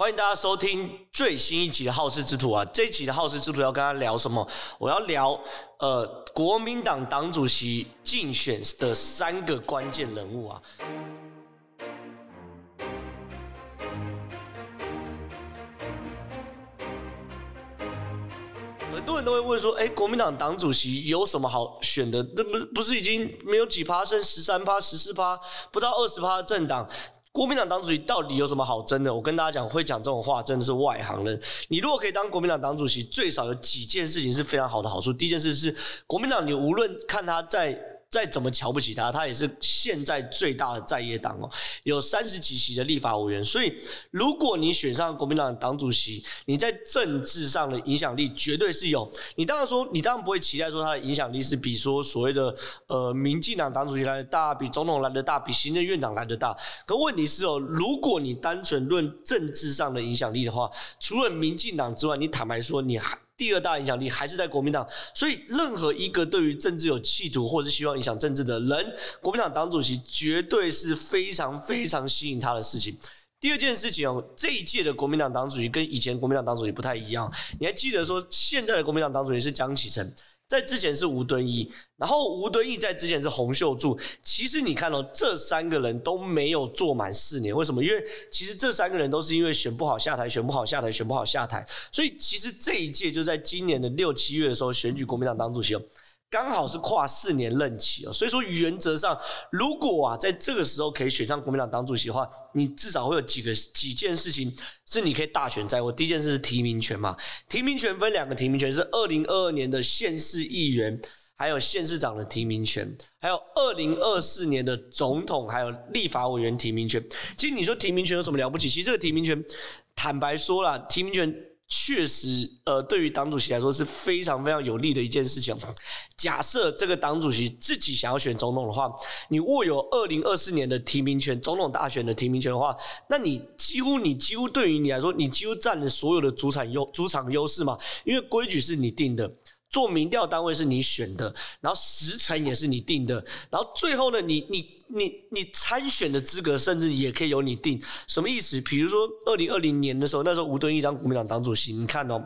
欢迎大家收听最新一集的《好事之徒》啊！这一集的《好事之徒》要跟他聊什么？我要聊呃，国民党党主席竞选的三个关键人物啊。很多人都会问说：“哎，国民党党主席有什么好选的？那不不是已经没有几趴，剩十三趴、十四趴，不到二十趴的政党？”国民党党主席到底有什么好争的？我跟大家讲，会讲这种话真的是外行人。你如果可以当国民党党主席，最少有几件事情是非常好的好处。第一件事是，国民党你无论看他在。再怎么瞧不起他，他也是现在最大的在野党哦，有三十几席的立法委员。所以，如果你选上国民党党主席，你在政治上的影响力绝对是有。你当然说，你当然不会期待说他的影响力是比说所谓的呃民进党党主席来的大，比总统来的大，比行政院长来的大。可问题是哦，如果你单纯论政治上的影响力的话，除了民进党之外，你坦白说，你还。第二大影响力还是在国民党，所以任何一个对于政治有企图或是希望影响政治的人，国民党党主席绝对是非常非常吸引他的事情。第二件事情哦，这一届的国民党党主席跟以前国民党党主席不太一样，你还记得说现在的国民党党主席是江启臣。在之前是吴敦义，然后吴敦义在之前是洪秀柱。其实你看到、哦、这三个人都没有做满四年，为什么？因为其实这三个人都是因为选不好下台，选不好下台，选不好下台。所以其实这一届就在今年的六七月的时候选举国民党党主席。刚好是跨四年任期哦，所以说原则上，如果啊在这个时候可以选上国民党党主席的话，你至少会有几个几件事情是你可以大权在握。第一件事是提名权嘛，提名权分两个提名权，是二零二二年的县市议员，还有县市长的提名权，还有二零二四年的总统还有立法委员提名权。其实你说提名权有什么了不起？其实这个提名权，坦白说了，提名权。确实，呃，对于党主席来说是非常非常有利的一件事情。假设这个党主席自己想要选总统的话，你握有二零二四年的提名权，总统大选的提名权的话，那你几乎你几乎对于你来说，你几乎占了所有的主场优主场优势嘛，因为规矩是你定的。做民调单位是你选的，然后时辰也是你定的，然后最后呢，你你你你参选的资格甚至也可以由你定。什么意思？比如说二零二零年的时候，那时候吴敦义当国民党党主席，你看哦，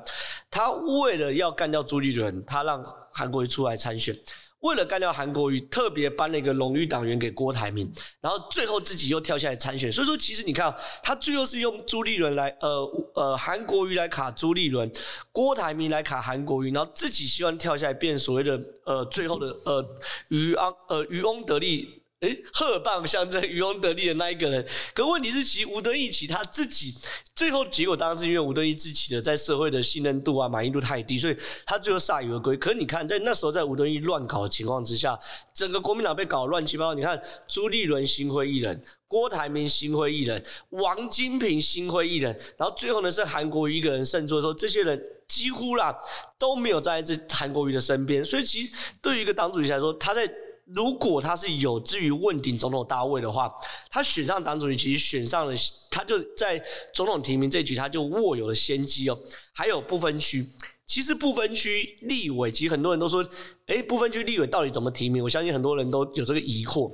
他为了要干掉朱立伦，他让韩国瑜出来参选。为了干掉韩国瑜，特别颁了一个荣誉党员给郭台铭，然后最后自己又跳下来参选。所以说，其实你看，他最后是用朱立伦来，呃呃，韩国瑜来卡朱立伦，郭台铭来卡韩国瑜，然后自己希望跳下来变所谓的呃最后的呃渔翁呃渔翁得利。诶，贺棒象征渔翁得利的那一个人，可问题是，其实吴敦义其他自己最后结果当然是因为吴敦义自己的在社会的信任度啊、满意度太低，所以他最后铩羽而归。可是你看，在那时候在吴敦义乱搞的情况之下，整个国民党被搞乱七八糟。你看朱立伦心灰意冷，郭台铭心灰意冷，王金平心灰意冷，然后最后呢是韩国瑜一个人胜出的时候，这些人几乎啦都没有在这韩国瑜的身边。所以其实对于一个党主席来说，他在。如果他是有志于问鼎总统大位的话，他选上党主席，其实选上了，他就在总统提名这一局，他就握有了先机哦。还有不分区，其实不分区立委，其实很多人都说，诶，不分区立委到底怎么提名？我相信很多人都有这个疑惑。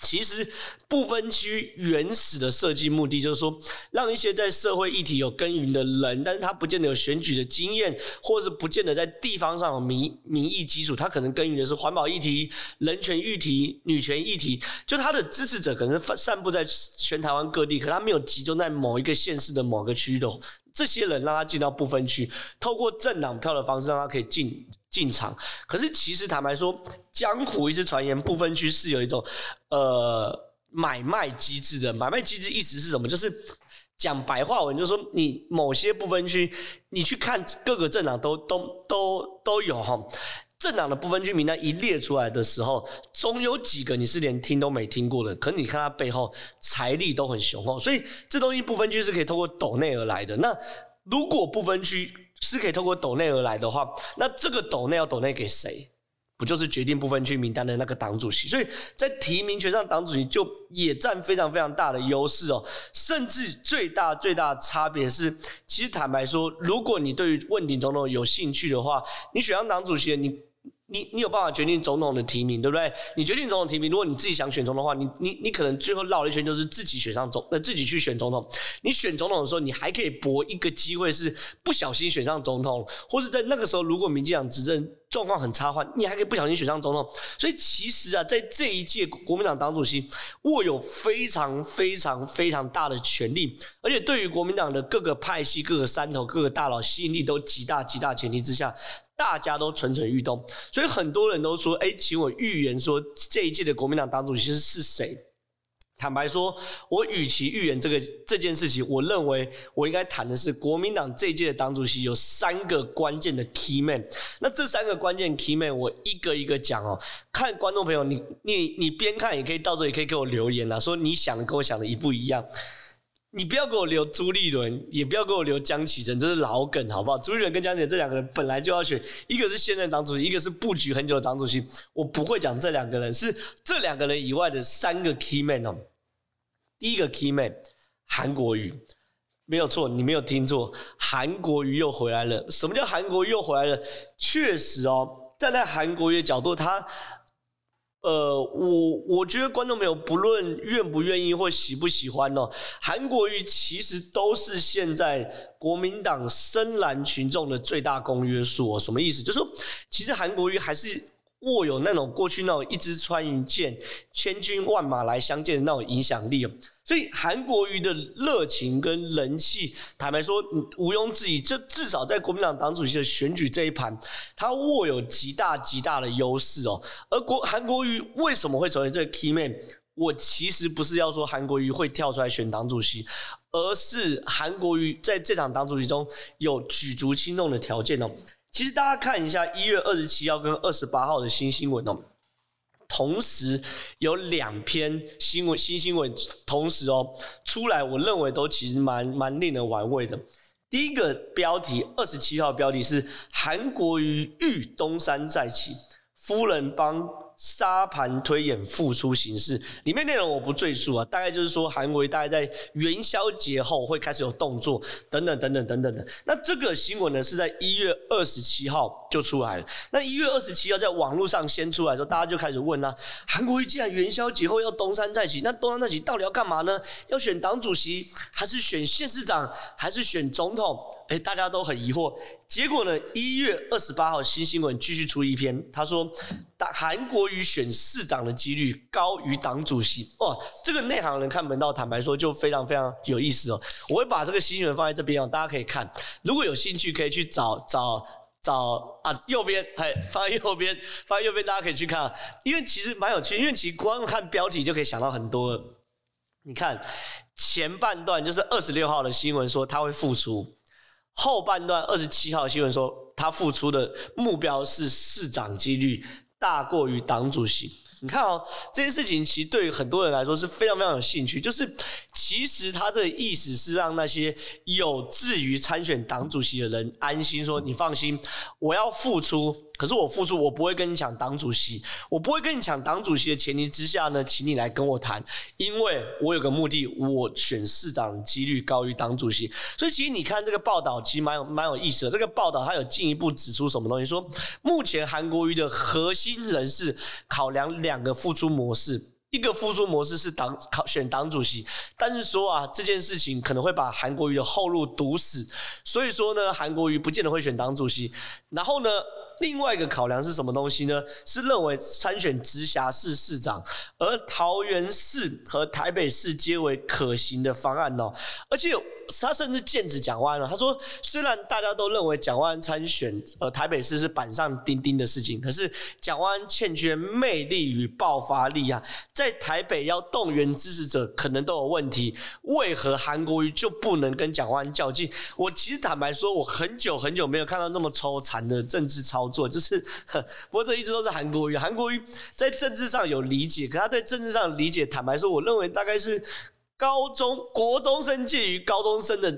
其实不分区原始的设计目的就是说，让一些在社会议题有耕耘的人，但是他不见得有选举的经验，或是不见得在地方上有民民意基础，他可能耕耘的是环保议题、人权议题、女权议题，就他的支持者可能散布在全台湾各地，可他没有集中在某一个县市的某个区域的这些人，让他进到不分区，透过政党票的方式让他可以进。进场，可是其实坦白说，江湖一直传言不分区是有一种呃买卖机制的。买卖机制意思是什么？就是讲白话文，就是说你某些不分区，你去看各个政党都都都都有哈。政党的不分区名单一列出来的时候，总有几个你是连听都没听过的。可你看他背后财力都很雄厚，所以这东西不分区是可以透过斗内而来的。那如果不分区，是可以透过斗内而来的话，那这个斗内要斗内给谁？不就是决定不分区名单的那个党主席？所以在提名权上，党主席就也占非常非常大的优势哦。甚至最大最大的差别是，其实坦白说，如果你对于问鼎总统有兴趣的话，你选上党主席，你你你有办法决定总统的提名，对不对？你决定总统提名，如果你自己想选总统的话，你你你可能最后绕了一圈，就是自己选上总呃自己去选总统。你选总统的时候，你还可以搏一个机会，是不小心选上总统，或者在那个时候，如果民进党执政状况很差的话，你还可以不小心选上总统。所以其实啊，在这一届国民党党主席握有非常非常非常大的权力，而且对于国民党的各个派系、各个山头、各个大佬吸引力都极大极大前提之下。大家都蠢蠢欲动，所以很多人都说：“哎，请我预言说这一届的国民党党主席是谁？”坦白说，我与其预言这个这件事情，我认为我应该谈的是国民党这一届的党主席有三个关键的 key man。那这三个关键 key man，我一个一个讲哦。看观众朋友，你你你边看也可以，到时候也可以给我留言啊，说你想的跟我想的一不一样。你不要给我留朱立伦，也不要给我留江启臣，这是老梗，好不好？朱立伦跟江启臣这两个人本来就要选，一个是现任党主席，一个是布局很久的党主席。我不会讲这两个人，是这两个人以外的三个 key man 哦。第一个 key man 韩国瑜，没有错，你没有听错，韩国瑜又回来了。什么叫韩国瑜又回来了？确实哦，站在韩国瑜的角度，他。呃，我我觉得观众朋友不论愿不愿意或喜不喜欢哦，韩国瑜其实都是现在国民党深蓝群众的最大公约数哦。什么意思？就是说，其实韩国瑜还是握有那种过去那种一支穿云箭，千军万马来相见的那种影响力哦。所以韩国瑜的热情跟人气，坦白说，毋庸置疑，这至少在国民党党主席的选举这一盘，他握有极大极大的优势哦。而国韩国瑜为什么会成为这个 key man？我其实不是要说韩国瑜会跳出来选党主席，而是韩国瑜在这场党主席中有举足轻重的条件哦。其实大家看一下一月二十七号跟二十八号的新新闻哦。同时有两篇新闻新新闻同时哦出来，我认为都其实蛮蛮令人玩味的。第一个标题，二十七号标题是韩国瑜欲东山再起，夫人帮。沙盘推演复出形势，里面内容我不赘述啊，大概就是说韩国瑜大概在元宵节后会开始有动作，等等等等等等的。那这个新闻呢是在一月二十七号就出来了。那一月二十七号在网络上先出来的时候，大家就开始问啦：韩国瑜既然元宵节后要东山再起，那东山再起到底要干嘛呢？要选党主席，还是选县市长，还是选总统？诶，大家都很疑惑。结果呢，一月二十八号新新闻继续出一篇，他说，韩国瑜选市长的几率高于党主席。哦，这个内行人看门道，坦白说就非常非常有意思哦。我会把这个新闻放在这边哦，大家可以看。如果有兴趣，可以去找找找啊，右边，嘿，放在右边，放在右边，大家可以去看。因为其实蛮有趣，因为其实光看标题就可以想到很多。你看前半段就是二十六号的新闻说他会复出。后半段二十七号新闻说，他复出的目标是市长几率大过于党主席。你看哦，这件事情其实对于很多人来说是非常非常有兴趣。就是其实他的意思是让那些有志于参选党主席的人安心，说你放心，我要付出。可是我复出，我不会跟你抢党主席，我不会跟你抢党主席的前提之下呢，请你来跟我谈，因为我有个目的，我选市长几率高于党主席。所以其实你看这个报道，其实蛮有蛮有意思的。这个报道它有进一步指出什么东西？说目前韩国瑜的核心人士考量两个付出模式。一个付出模式是党考选党主席，但是说啊，这件事情可能会把韩国瑜的后路堵死，所以说呢，韩国瑜不见得会选党主席。然后呢，另外一个考量是什么东西呢？是认为参选直辖市市长，而桃园市和台北市皆为可行的方案哦，而且。他甚至剑指蒋万了。他说：“虽然大家都认为蒋万安参选呃台北市是板上钉钉的事情，可是蒋万欠缺魅力与爆发力啊，在台北要动员支持者可能都有问题。为何韩国瑜就不能跟蒋万安较劲？我其实坦白说，我很久很久没有看到那么抽残的政治操作。就是，不过这一直都是韩国瑜。韩国瑜在政治上有理解，可他对政治上的理解，坦白说，我认为大概是。”高中国中生介于高中生的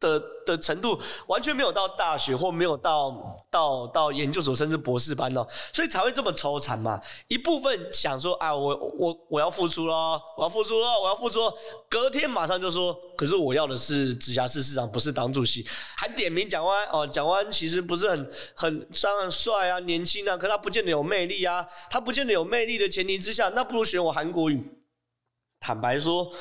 的的程度，完全没有到大学或没有到到到研究所甚至博士班哦，所以才会这么抽残嘛。一部分想说啊，我我我要付出咯，我要付出咯，我要付出。隔天马上就说，可是我要的是直辖市市长，不是党主席。还点名蒋万安哦，蒋万安其实不是很很当然帅啊，年轻啊，可他不见得有魅力啊。他不见得有魅力的前提之下，那不如选我韩国瑜。坦白说。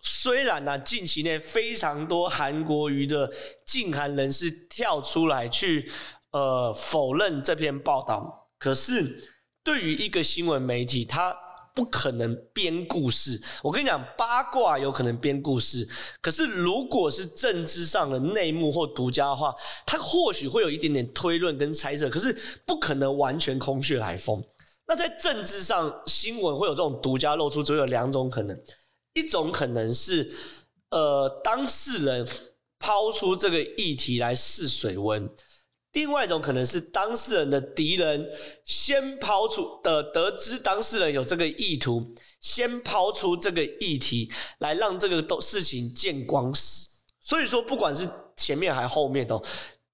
虽然呢、近期内非常多韩国瑜的禁韩人士跳出来去呃否认这篇报道，可是对于一个新闻媒体，他不可能编故事。我跟你讲，八卦有可能编故事，可是如果是政治上的内幕或独家的话，他或许会有一点点推论跟猜测，可是不可能完全空穴来风。那在政治上，新闻会有这种独家露出，只有两种可能。一种可能是，呃，当事人抛出这个议题来试水温；另外一种可能是当事人的敌人先抛出的，得知当事人有这个意图，先抛出这个议题来让这个都事情见光死。所以说，不管是前面还后面都。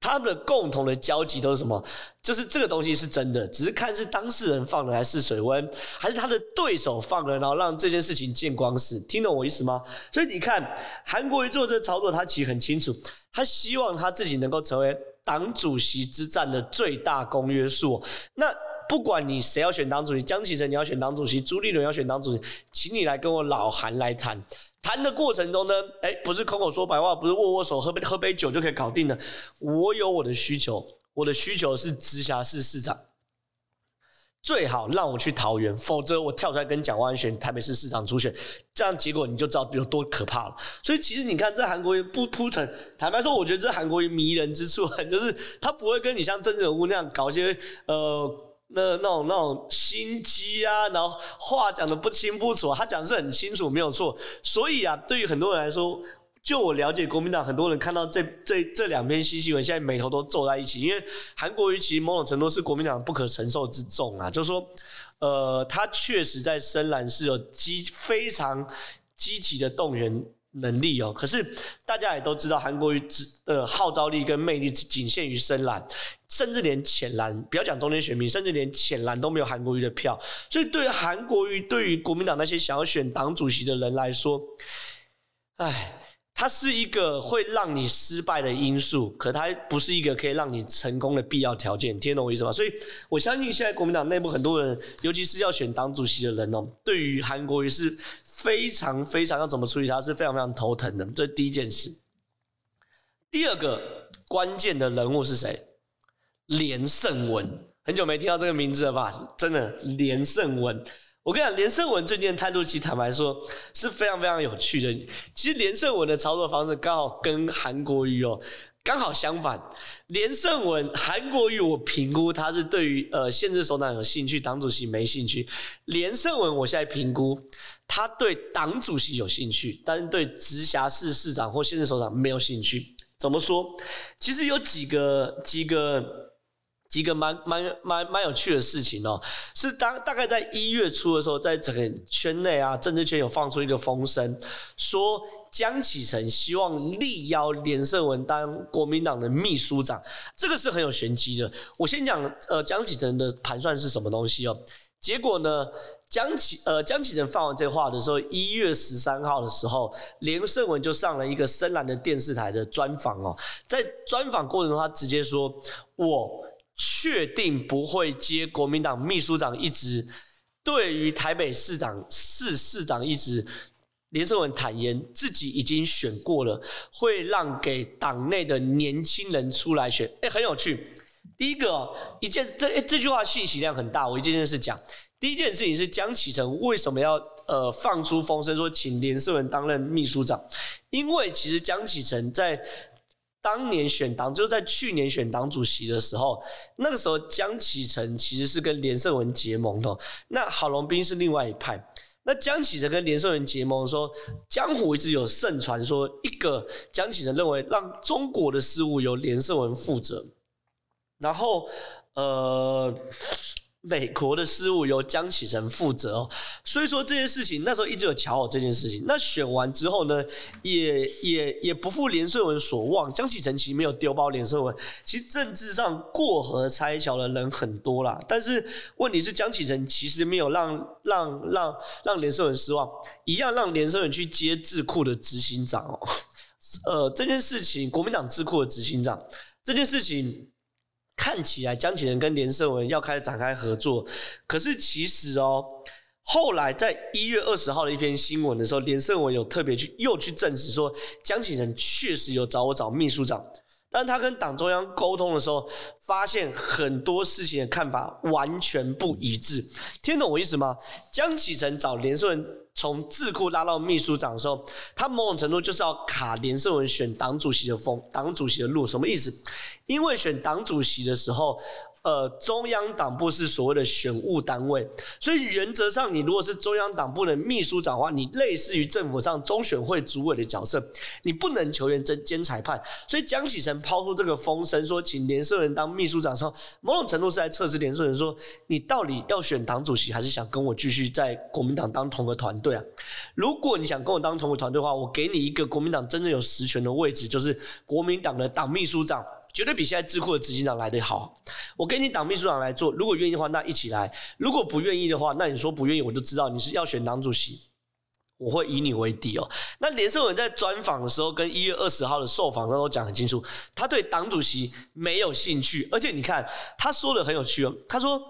他们的共同的交集都是什么？就是这个东西是真的，只是看是当事人放的还是水温，还是他的对手放的，然后让这件事情见光死。听懂我意思吗？所以你看，韩国瑜做这个操作，他其实很清楚，他希望他自己能够成为党主席之战的最大公约数。那不管你谁要选党主席，江启臣你要选党主席，朱立伦要选党主席，请你来跟我老韩来谈。谈的过程中呢，哎，不是口口说白话，不是握握手、喝杯喝杯酒就可以搞定的。我有我的需求，我的需求是直辖市市长，最好让我去桃园，否则我跳出来跟蒋万安选台北市市长初选，这样结果你就知道有多可怕了。所以其实你看，这韩国瑜不铺陈，坦白说，我觉得这韩国瑜迷人之处，就是他不会跟你像政治人物那样搞一些呃。那那种那种心机啊，然后话讲的不清不楚，他讲的是很清楚，没有错。所以啊，对于很多人来说，就我了解国民党很多人看到这这这两篇新新闻，现在眉头都皱在一起，因为韩国瑜其实某种程度是国民党不可承受之重啊，就是说，呃，他确实在深蓝是有积非常积极的动员。能力哦，可是大家也都知道，韩国瑜的号召力跟魅力仅限于深蓝，甚至连浅蓝，不要讲中间选民，甚至连浅蓝都没有韩国瑜的票。所以，对于韩国瑜，对于国民党那些想要选党主席的人来说，哎，它是一个会让你失败的因素，可它不是一个可以让你成功的必要条件。听懂我意思吗？所以我相信，现在国民党内部很多人，尤其是要选党主席的人哦，对于韩国瑜是。非常非常要怎么处理他是非常非常头疼的，这是第一件事。第二个关键的人物是谁？连胜文，很久没听到这个名字了吧？真的，连胜文。我跟你讲，连胜文最近的态度，其实坦白说是非常非常有趣的。其实连胜文的操作方式刚好跟韩国瑜哦。刚好相反，连胜文、韩国瑜，我评估他是对于呃限制首长有兴趣，党主席没兴趣。连胜文，我现在评估他对党主席有兴趣，但是对直辖市市长或县市首长没有兴趣。怎么说？其实有几个几个。几个蛮蛮蛮蛮有趣的事情哦，是当大概在一月初的时候，在整个圈内啊，政治圈有放出一个风声，说江启臣希望力邀连胜文当国民党的秘书长，这个是很有玄机的。我先讲呃江启臣的盘算是什么东西哦，结果呢，江启呃江启臣放完这话的时候，一月十三号的时候，连胜文就上了一个深蓝的电视台的专访哦，在专访过程中，他直接说我。确定不会接国民党秘书长一职。对于台北市长、市市长一职，连胜文坦言自己已经选过了，会让给党内的年轻人出来选。诶，很有趣。第一个，一件这这句话信息量很大，我一件件事讲。第一件事情是江启臣为什么要呃放出风声说请连胜文担任秘书长？因为其实江启臣在。当年选党，就在去年选党主席的时候，那个时候江启臣其实是跟连胜文结盟的。那郝龙斌是另外一派。那江启臣跟连胜文结盟的时候，江湖一直有盛传说，一个江启臣认为让中国的事务由连胜文负责，然后呃，美国的事务由江启臣负责哦，所以说这件事情那时候一直有瞧好这件事情。那选完之后呢，也也也不负连胜文所望，江启臣其实没有丢包连胜文。其实政治上过河拆桥的人很多啦，但是问题是江启臣其实没有让让让让连胜文失望，一样让连胜文去接智库的执行长哦。呃，这件事情国民党智库的执行长这件事情。看起来江启臣跟连胜文要开始展开合作，可是其实哦，后来在一月二十号的一篇新闻的时候，连胜文有特别去又去证实说，江启臣确实有找我找秘书长，但他跟党中央沟通的时候，发现很多事情的看法完全不一致。听懂我意思吗？江启臣找连胜文。从智库拉到秘书长的时候，他某种程度就是要卡连胜文选党主席的风，党主席的路，什么意思？因为选党主席的时候。呃，中央党部是所谓的选务单位，所以原则上，你如果是中央党部的秘书长的话，你类似于政府上中选会主委的角色，你不能球员兼兼裁判。所以江启臣抛出这个风声说，请连胜文当秘书长的时候，某种程度是在测试连胜文说，你到底要选党主席，还是想跟我继续在国民党当同个团队啊？如果你想跟我当同个团队的话，我给你一个国民党真正有实权的位置，就是国民党的党秘书长。绝对比现在智库的执行长来得好。我跟你党秘书长来做，如果愿意的话，那一起来；如果不愿意的话，那你说不愿意，我就知道你是要选党主席，我会以你为敌哦。那连胜文在专访的时候，跟一月二十号的受访都讲很清楚，他对党主席没有兴趣。而且你看，他说的很有趣哦，他说，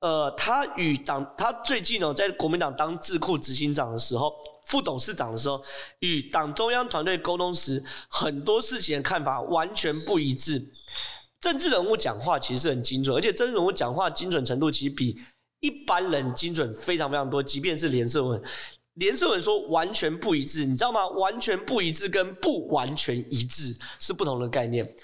呃，他与党，他最近哦，在国民党当智库执行长的时候。副董事长的时候，与党中央团队沟通时，很多事情的看法完全不一致。政治人物讲话其实很精准，而且政治人物讲话精准程度其实比一般人精准非常非常多。即便是连胜文，连胜文说完全不一致，你知道吗？完全不一致跟不完全一致是不同的概念。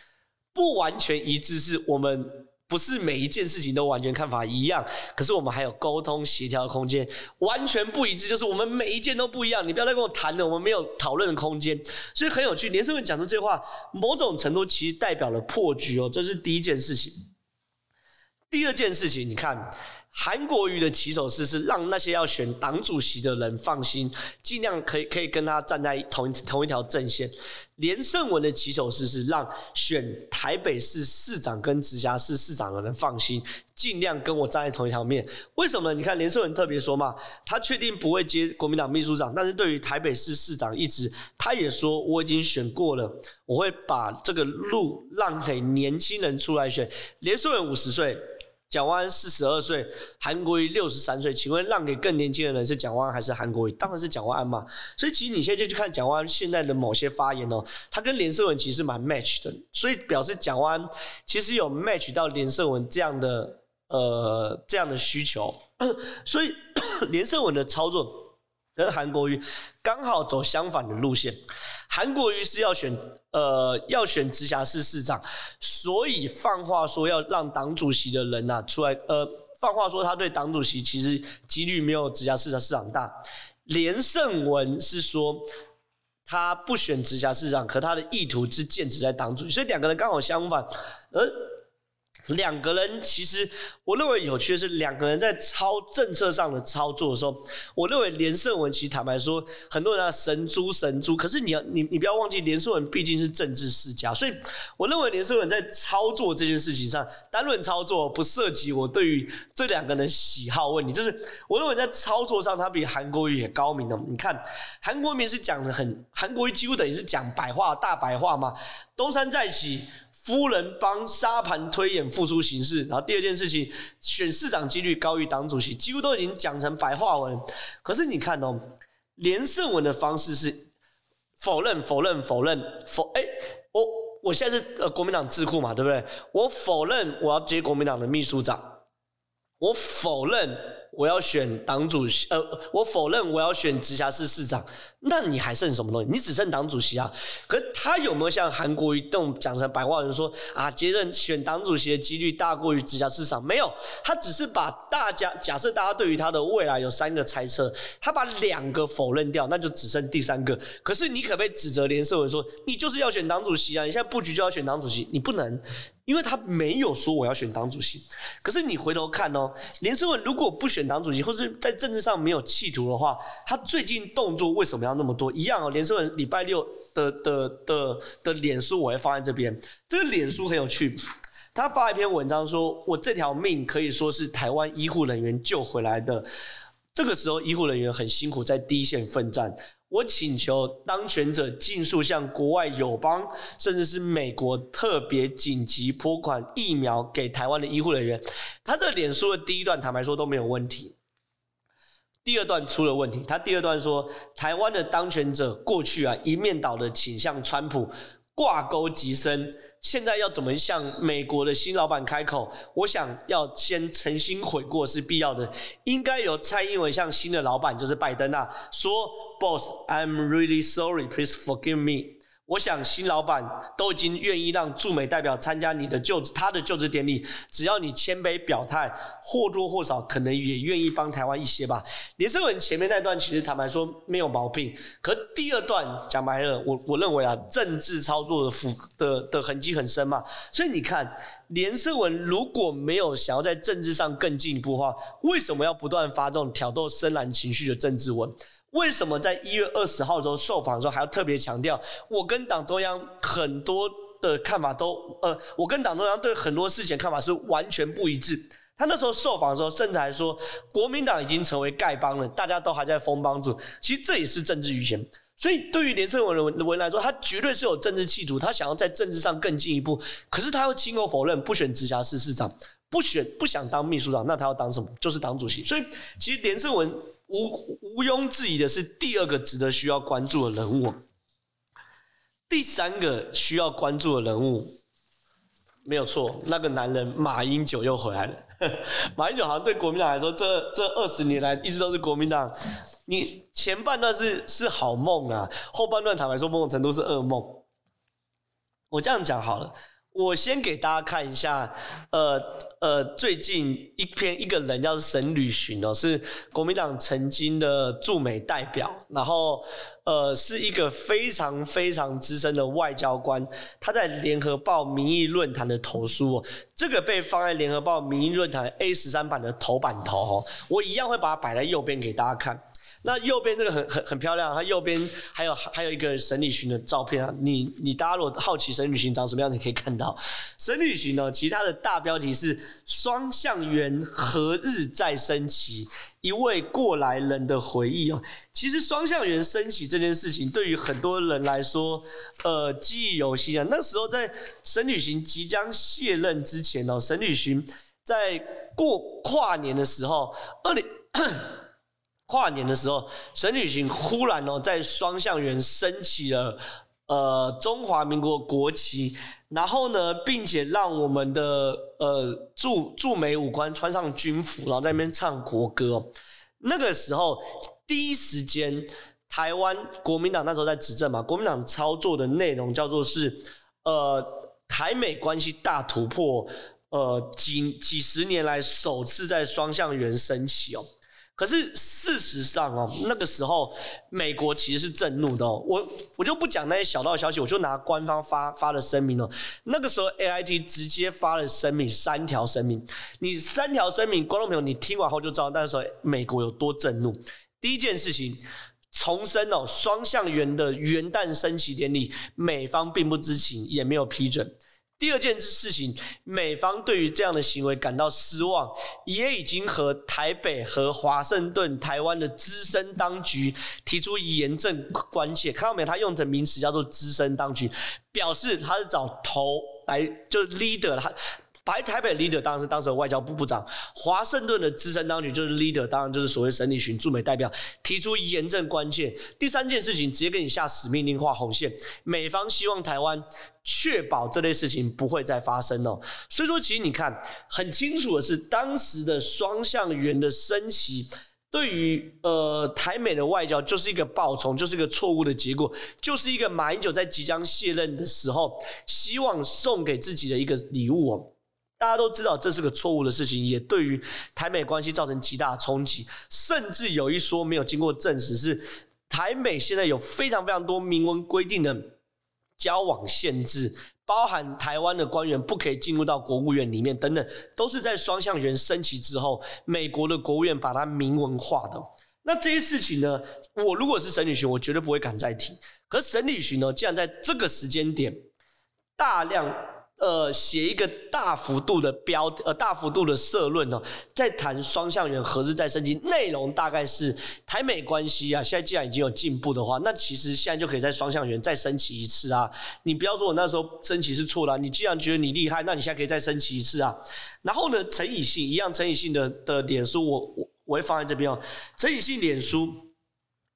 不完全一致是我们。不是每一件事情都完全看法一样，可是我们还有沟通协调的空间。完全不一致就是我们每一件都不一样，你不要再跟我谈了，我们没有讨论的空间。所以很有趣，连胜文讲出这话，某种程度其实代表了破局哦，这是第一件事情。第二件事情，你看。韩国瑜的起手式是让那些要选党主席的人放心，尽量可以可以跟他站在同一同一条阵线。连胜文的起手式是让选台北市市长跟直辖市市长的人放心，尽量跟我站在同一条面。为什么呢？你看连胜文特别说嘛，他确定不会接国民党秘书长，但是对于台北市市长一职，他也说我已经选过了，我会把这个路让给年轻人出来选。连胜文五十岁。蒋万安四十二岁，韩国瑜六十三岁，请问让给更年轻的人是蒋万安还是韩国瑜？当然是蒋万安嘛。所以其实你现在就去看蒋万安现在的某些发言哦，他跟连胜文其实蛮 match 的，所以表示蒋万安其实有 match 到连胜文这样的呃这样的需求，所以 连胜文的操作。跟韩国瑜刚好走相反的路线，韩国瑜是要选呃要选直辖市市长，所以放话说要让党主席的人呐、啊、出来，呃放话说他对党主席其实几率没有直辖市的市长大。连胜文是说他不选直辖市长，可他的意图是建持在党主席，所以两个人刚好相反，而。两个人其实，我认为有趣的是，两个人在操政策上的操作的时候，我认为连胜文其实坦白说，很多人啊神猪神猪，可是你要你你不要忘记，连胜文毕竟是政治世家，所以我认为连胜文在操作这件事情上，单论操作不涉及我对于这两个人喜好问题，就是我认为在操作上他比韩国瑜也高明的。你看韩国瑜是讲的很，韩国瑜几乎等于是讲白话大白话嘛，东山再起。夫人帮沙盘推演复苏形势，然后第二件事情，选市长几率高于党主席，几乎都已经讲成白话文。可是你看哦，连胜文的方式是否认、否认、否认、否。哎，我我现在是呃国民党智库嘛，对不对？我否认我要接国民党的秘书长，我否认。我要选党主席，呃，我否认我要选直辖市市长，那你还剩什么东西？你只剩党主席啊。可他有没有像韩国瑜这种讲成白话人说啊，接任选党主席的几率大过于直辖市长？没有，他只是把大家假设大家对于他的未来有三个猜测，他把两个否认掉，那就只剩第三个。可是你可不可以指责连胜文说，你就是要选党主席啊？你现在布局就要选党主席，你不能，因为他没有说我要选党主席。可是你回头看哦，连胜文如果不选党主席，或是在政治上没有企图的话，他最近动作为什么要那么多？一样哦，连胜文礼拜六的的的的脸书我会放在这边，这个脸书很有趣。他发一篇文章说：“我这条命可以说是台湾医护人员救回来的。这个时候，医护人员很辛苦，在第一线奋战。我请求当权者尽速向国外友邦，甚至是美国特别紧急拨款疫苗给台湾的医护人员。”他这脸书的第一段，坦白说都没有问题。第二段出了问题。他第二段说：“台湾的当权者过去啊，一面倒的倾向川普，挂钩极深。”现在要怎么向美国的新老板开口？我想要先诚心悔过是必要的，应该由蔡英文向新的老板，就是拜登啊，说：“Boss，I'm really sorry. Please forgive me.” 我想新老板都已经愿意让驻美代表参加你的就职，他的就职典礼，只要你谦卑表态，或多或少可能也愿意帮台湾一些吧。连胜文前面那段其实坦白说没有毛病，可第二段讲白了，我我认为啊，政治操作的腐的的痕迹很深嘛。所以你看，连胜文如果没有想要在政治上更进一步的话，为什么要不断发这种挑逗深蓝情绪的政治文？为什么在一月二十号的时候受访的时候还要特别强调，我跟党中央很多的看法都，呃，我跟党中央对很多事情看法是完全不一致。他那时候受访的时候，甚至还说国民党已经成为丐帮了，大家都还在封帮主。其实这也是政治语言。所以对于连胜文的文来说，他绝对是有政治企图，他想要在政治上更进一步。可是他又亲口否认不选直辖市市长，不选不想当秘书长，那他要当什么？就是党主席。所以其实连胜文。毋毋庸置疑的是，第二个值得需要关注的人物。第三个需要关注的人物，没有错，那个男人马英九又回来了。马英九好像对国民党来说，这这二十年来一直都是国民党。你前半段是是好梦啊，后半段坦白说，某种程度是噩梦。我这样讲好了。我先给大家看一下，呃呃，最近一篇一个人叫沈履巡哦，是国民党曾经的驻美代表，然后呃是一个非常非常资深的外交官，他在联合报民意论坛的投书哦，这个被放在联合报民意论坛 A 十三版的头版头哦，我一样会把它摆在右边给大家看。那右边这个很很很漂亮，它右边还有还有一个沈履巡的照片啊。你你大家如果好奇沈履巡长什么样子，你可以看到沈履巡呢，其他的大标题是“双向圆何日再升起？一位过来人的回忆”哦。其实双向圆升起这件事情，对于很多人来说，呃，记忆犹新啊。那时候在沈履巡即将卸任之前哦，沈履巡在过跨年的时候，二零。跨年的时候，沈履巡忽然哦，在双向园升起了呃中华民国国旗，然后呢，并且让我们的呃驻驻美武官穿上军服，然后在那边唱国歌。那个时候，第一时间，台湾国民党那时候在执政嘛，国民党操作的内容叫做是呃台美关系大突破，呃几几十年来首次在双向圆升起哦。可是事实上哦，那个时候美国其实是震怒的哦。我我就不讲那些小道消息，我就拿官方发发的声明哦。那个时候 AIT 直接发了声明，三条声明。你三条声明，观众朋友你听完后就知道那时候美国有多震怒。第一件事情，重申哦，双向圆的元旦升旗典礼，美方并不知情，也没有批准。第二件事情，美方对于这样的行为感到失望，也已经和台北和华盛顿、台湾的资深当局提出严正关切。看到没？他用的名词叫做“资深当局”，表示他是找头来就 leader 他。白台北 leader 当然是当时的外交部部长，华盛顿的资深当局就是 leader，当然就是所谓沈履巡驻美代表，提出严正关切。第三件事情，直接给你下死命令，画红线。美方希望台湾确保这类事情不会再发生哦。所以说，其实你看很清楚的是，当时的双向圆的升旗，对于呃台美的外交就是一个暴冲，就是一个错误的结果，就是一个马英九在即将卸任的时候，希望送给自己的一个礼物哦。大家都知道这是个错误的事情，也对于台美关系造成极大的冲击。甚至有一说没有经过证实，是台美现在有非常非常多明文规定的交往限制，包含台湾的官员不可以进入到国务院里面等等，都是在双向缘升级之后，美国的国务院把它明文化的。那这些事情呢，我如果是沈履巡，我绝对不会敢再提。可是沈履巡呢，既然在这个时间点大量。呃，写一个大幅度的标，呃，大幅度的社论呢，在谈双向缘何日再升级，内容大概是台美关系啊，现在既然已经有进步的话，那其实现在就可以在双向缘再升级一次啊。你不要说我那时候升级是错了，你既然觉得你厉害，那你现在可以再升级一次啊。然后呢，陈以信一样，陈以信的的脸书我我我会放在这边哦，陈以信脸书。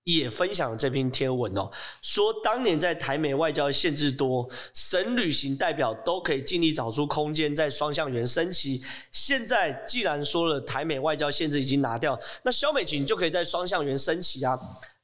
也分享这篇贴文哦，说当年在台美外交限制多，省旅行代表都可以尽力找出空间，在双向缘升级。现在既然说了台美外交限制已经拿掉，那萧美琴就可以在双向缘升级啊。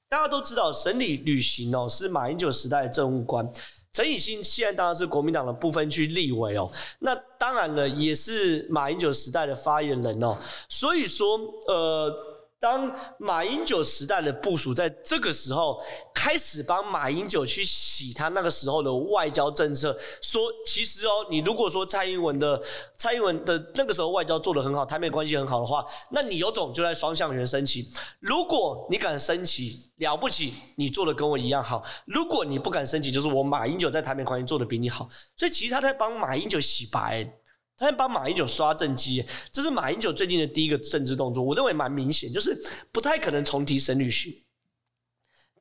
大家都知道，省里旅行哦是马英九时代的政务官，陈以新现在当然是国民党的不分区立委哦，那当然了，也是马英九时代的发言人哦。所以说，呃。当马英九时代的部署在这个时候开始帮马英九去洗他那个时候的外交政策，说其实哦，你如果说蔡英文的蔡英文的那个时候外交做得很好，台美关系很好的话，那你有种就在双向缘升级。如果你敢升级，了不起，你做的跟我一样好；如果你不敢升级，就是我马英九在台美关系做的比你好。所以其实他在帮马英九洗白。他帮马英九刷政绩，这是马英九最近的第一个政治动作，我认为蛮明显，就是不太可能重提沈履巡。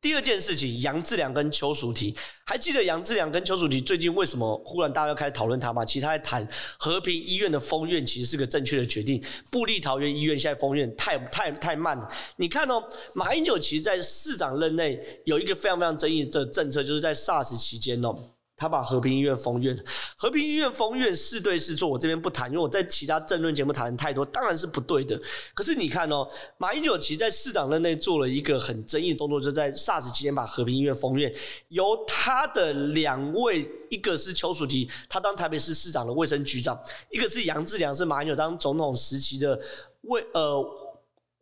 第二件事情，杨志良跟邱淑媞，还记得杨志良跟邱淑媞最近为什么忽然大家又开始讨论他吗？其实他在谈和平医院的封院，其实是个正确的决定。布利桃园医院现在封院太太太慢了。你看哦，马英九其实在市长任内有一个非常非常争议的政策，就是在 SARS 期间哦。他把和平医院封院，和平医院封院是对是错，我这边不谈，因为我在其他政论节目谈太多，当然是不对的。可是你看哦，马英九其实在市长任内做了一个很争议的动作，就在 SARS 期间把和平医院封院，由他的两位，一个是邱淑媞，他当台北市市长的卫生局长；一个是杨志良，是马英九当总统时期的卫呃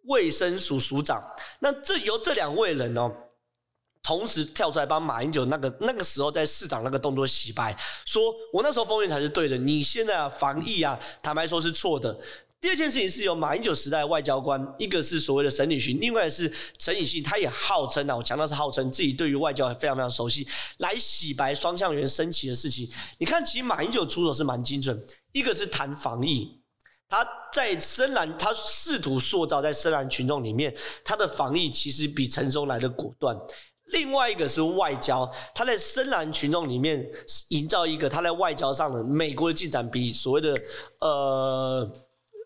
卫生署署长。那这由这两位人哦。同时跳出来帮马英九那个那个时候在市长那个动作洗白，说我那时候封院才是对的，你现在啊防疫啊，坦白说是错的。第二件事情是由马英九时代外交官，一个是所谓的沈履巡，另外是陈以信，他也号称啊，我强调是号称自己对于外交非常非常熟悉，来洗白双向缘升旗的事情。你看，其实马英九出手是蛮精准，一个是谈防疫，他在深蓝，他试图塑造在深蓝群众里面，他的防疫其实比陈松来的果断。另外一个是外交，他在深蓝群众里面营造一个他在外交上的美国的进展比所谓的呃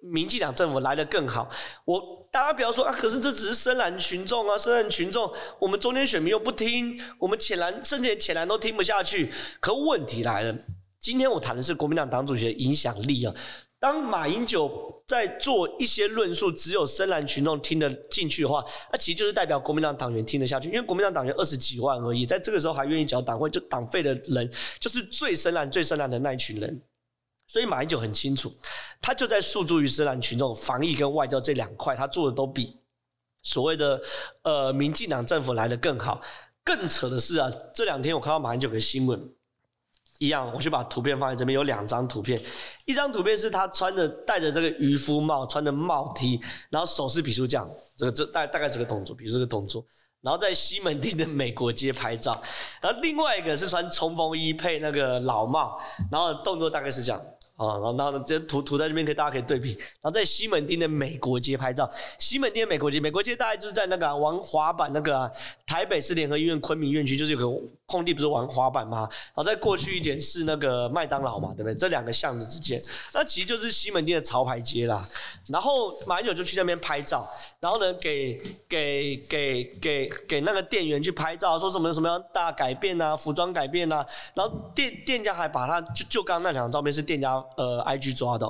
民进党政府来得更好。我大家不要说啊，可是这只是深蓝群众啊，深蓝群众，我们中间选民又不听，我们浅蓝甚至连浅蓝都听不下去。可问题来了，今天我谈的是国民党党主席的影响力啊。当马英九在做一些论述，只有深蓝群众听得进去的话，那其实就是代表国民党党员听得下去，因为国民党党员二十几万而已，在这个时候还愿意缴党会就党费的人，就是最深蓝、最深蓝的那一群人。所以马英九很清楚，他就在诉诸于深蓝群众防疫跟外交这两块，他做的都比所谓的呃民进党政府来得更好。更扯的是啊，这两天我看到马英九的新闻。一样，我就把图片放在这边，有两张图片，一张图片是他穿着戴着这个渔夫帽，穿着帽 T，然后手势比出这样，这个这大大概这个动作，比如这个动作，然后在西门町的美国街拍照，然后另外一个是穿冲锋衣配那个老帽，然后动作大概是这样。啊，然后，然后这图图在这边，可以大家可以对比。然后在西门町的美国街拍照，西门町的美国街，美国街大概就是在那个玩滑板那个、台北市联合医院昆明院区，就是有个空地，不是玩滑板吗？然后再过去一点是那个麦当劳嘛，对不对？这两个巷子之间，那其实就是西门町的潮牌街啦。然后马英九就去那边拍照。然后呢，给给给给给那个店员去拍照，说什么什么样大改变啊，服装改变啊。然后店店家还把他就就刚那两张照片是店家呃 IG 抓的，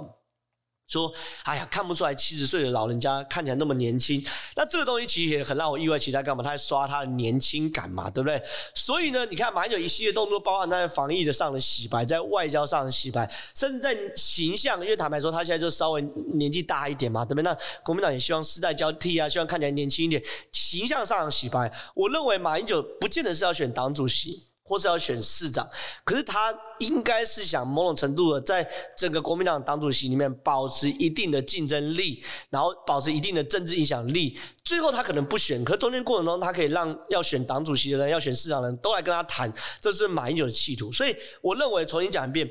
说，哎呀，看不出来七十岁的老人家看起来那么年轻。那这个东西其实也很让我意外，其实在干嘛？他在刷他的年轻感嘛，对不对？所以呢，你看马英九一系列动作，包含他在防疫的上的洗白，在外交上的洗白，甚至在形象，因为坦白说，他现在就稍微年纪大一点嘛，对不对？那国民党也希望世代交替啊，希望看起来年轻一点，形象上的洗白。我认为马英九不见得是要选党主席。或是要选市长，可是他应该是想某种程度的，在整个国民党党主席里面保持一定的竞争力，然后保持一定的政治影响力。最后他可能不选，可中间过程中，他可以让要选党主席的人、要选市长的人都来跟他谈，这是马英九的企图。所以我认为，重新讲一遍，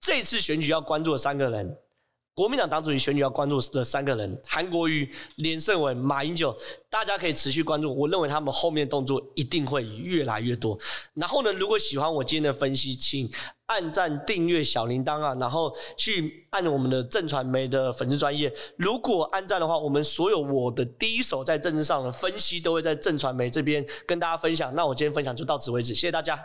这次选举要关注的三个人。国民党党主席选举要关注的三个人：韩国瑜、连胜文、马英九，大家可以持续关注。我认为他们后面动作一定会越来越多。然后呢，如果喜欢我今天的分析，请按赞、订阅、小铃铛啊，然后去按我们的正传媒的粉丝专业。如果按赞的话，我们所有我的第一手在政治上的分析都会在正传媒这边跟大家分享。那我今天分享就到此为止，谢谢大家。